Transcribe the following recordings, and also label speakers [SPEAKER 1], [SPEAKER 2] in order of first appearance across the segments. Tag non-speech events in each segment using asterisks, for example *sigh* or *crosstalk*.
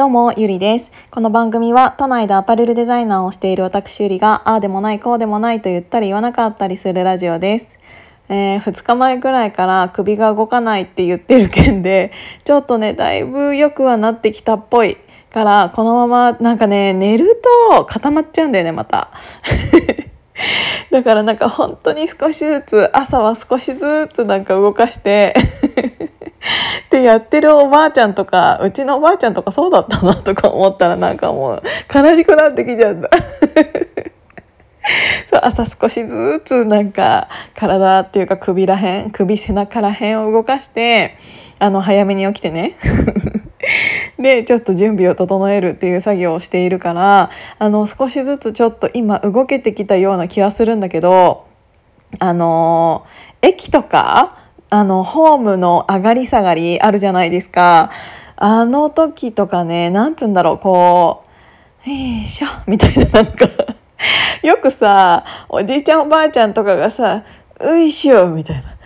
[SPEAKER 1] どうも、ゆりです。この番組は都内でアパレルデザイナーをしている私ゆりが、ああでもない、こうでもないと言ったり言わなかったりするラジオです。えー、2日前くらいから首が動かないって言ってる件で、*laughs* ちょっとね、だいぶ良くはなってきたっぽい。から、このままなんかね、寝ると固まっちゃうんだよね、また。*laughs* だからなんか本当に少しずつ、朝は少しずつなんか動かして、でやってるおばあちゃんとかうちのおばあちゃんとかそうだったなとか思ったらなんかもう悲しくなってきちゃった。*laughs* そう朝少しずつなんか体っていうか首らへん首背中らへんを動かしてあの早めに起きてね。*laughs* でちょっと準備を整えるっていう作業をしているからあの少しずつちょっと今動けてきたような気はするんだけどあの駅とかあのホームの上がり下がりあるじゃないですかあの時とかねなんつうんだろうこう「よいしょ」みたいななんか *laughs* よくさおじいちゃんおばあちゃんとかがさ「ういしょ」みたいな。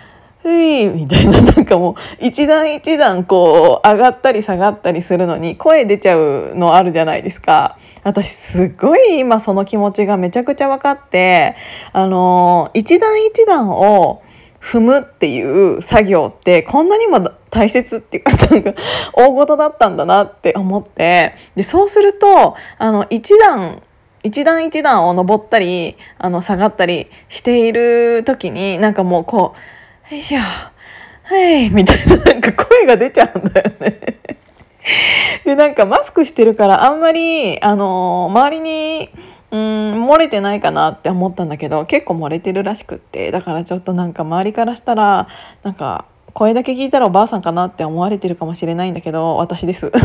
[SPEAKER 1] ういみたいななんかもう一段一段こう上がったり下がったりするのに声出ちゃうのあるじゃないですか私すごい今その気持ちがめちゃくちゃ分かってあの一段一段を踏むっていう作業ってこんなにも大切っていうかなんか大事だったんだなって思ってでそうするとあの一段一段一段を登ったりあの下がったりしている時になんかもうこう「よいしょはい」みたいななんか声が出ちゃうんだよね。でなんかマスクしてるからあんまりあの周りにうん漏れてないかなって思ったんだけど結構漏れてるらしくってだからちょっとなんか周りからしたらなんか声だけ聞いたらおばあさんかなって思われてるかもしれないんだけど私です。*laughs*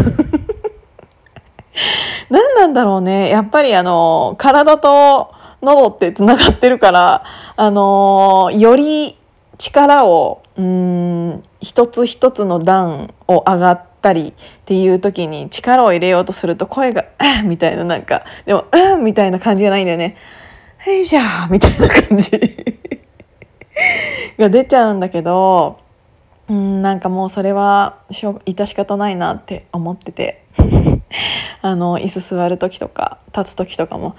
[SPEAKER 1] 何なんだろうねやっぱりあの体と喉ってつながってるからあのより力をうん一つ一つの段を上がったりっていう時に力を入れようとすると声が「あ *laughs* みたいななんかでも「うん」みたいな感じがないんだよね。よいしょ *laughs* みたいな感じ *laughs* が出ちゃうんだけどうんなんかもうそれはしょ致し方ないなって思っててあの椅子座る時とか立つ時とかも「よ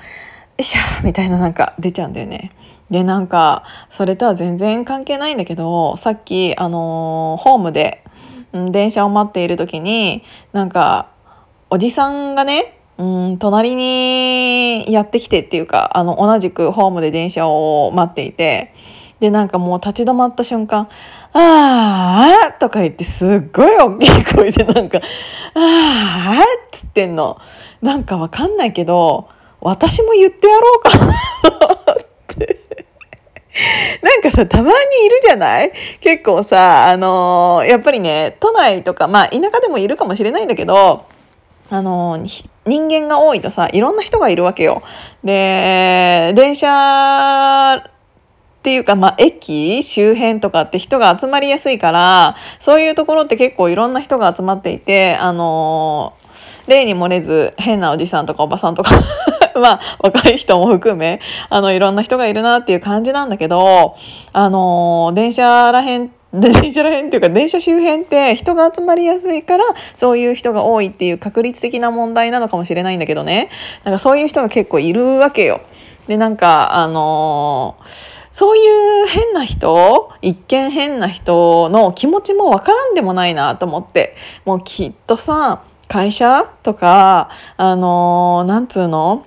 [SPEAKER 1] いしょ」みたいななんか出ちゃうんだよね。でなんかそれとは全然関係ないんだけどさっきあのホームで、うん、電車を待っている時になんかおじさんがねうん隣にやってきてっていうかあの同じくホームで電車を待っていてでなんかもう立ち止まった瞬間「あー」とか言ってすっごい大きい声でなんか「あー」っつってんのなんかわかんないけど私も言ってやろうか。*laughs* なんかさ、たまにいるじゃない？結構さ、あのーやっぱりね、都内とか、まあ田舎でもいるかもしれないんだけど、あのー人間が多いとさ、いろんな人がいるわけよ。で、電車っていうか、まあ、駅周辺とかって人が集まりやすいから、そういうところって結構いろんな人が集まっていて、あのー例に漏れず変なおじさんとかおばさんとか *laughs* まあ若い人も含めあのいろんな人がいるなっていう感じなんだけどあの電車らへん *laughs* 電車らへんっていうか電車周辺って人が集まりやすいからそういう人が多いっていう確率的な問題なのかもしれないんだけどね。なんかそういう人が結構いるわけよ。でなんかあのそういう変な人一見変な人の気持ちもわからんでもないなと思って。もうきっとさ会社とかあのなんつうの？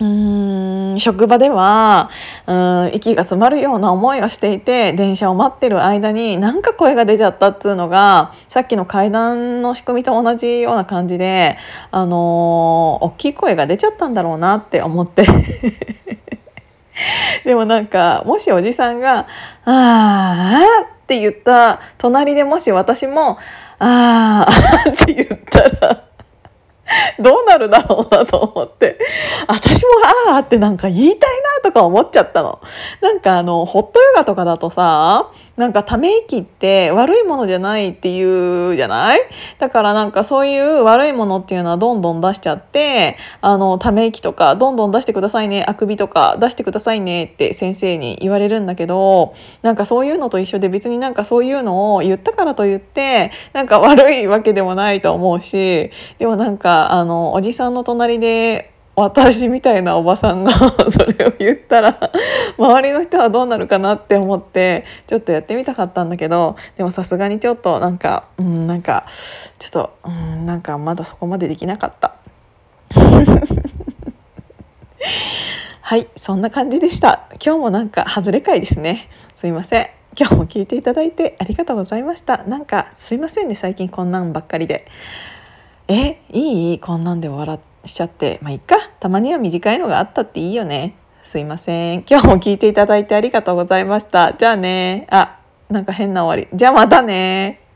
[SPEAKER 1] うん職場ではうん息が詰まるような思いをしていて電車を待ってる間になんか声が出ちゃったっつうのがさっきの階段の仕組みと同じような感じであの大きい声が出ちゃったんだろうなって思って。*laughs* でもなんかもしおじさんが「あー」って言った隣でもし私も「あー」って言ったらどうなるだろうなと思って。私も「ああ」ってなんか言いたいなと思っちゃったの。なんかあのホットヨガとかだとさなんかため息って悪いものじゃないっていうじゃない？だからなんかそういう悪いものっていうのはどんどん出しちゃってあのため息とかどんどん出してくださいねあくびとか出してくださいねって先生に言われるんだけどなんかそういうのと一緒で別になんかそういうのを言ったからといってなんか悪いわけでもないと思うしでもなんかあのおじさんの隣で私みたいなおばさんが *laughs* それを言ったら周りの人はどうなるかなって思ってちょっとやってみたかったんだけどでもさすがにちょっとなんかうんなんかちょっとうんなんかまだそこまでできなかった。*laughs* はいそんな感じでした。今日もなんか外れ会ですね。すいません。今日も聞いていただいてありがとうございました。なんかすいませんね最近こんなんばっかりで。えいい？こんなんで笑ってしちゃってまあいっか。たまには短いのがあったっていいよね。すいません。今日も聞いていただいてありがとうございました。じゃあね。あなんか変な終わり。じゃあまたね。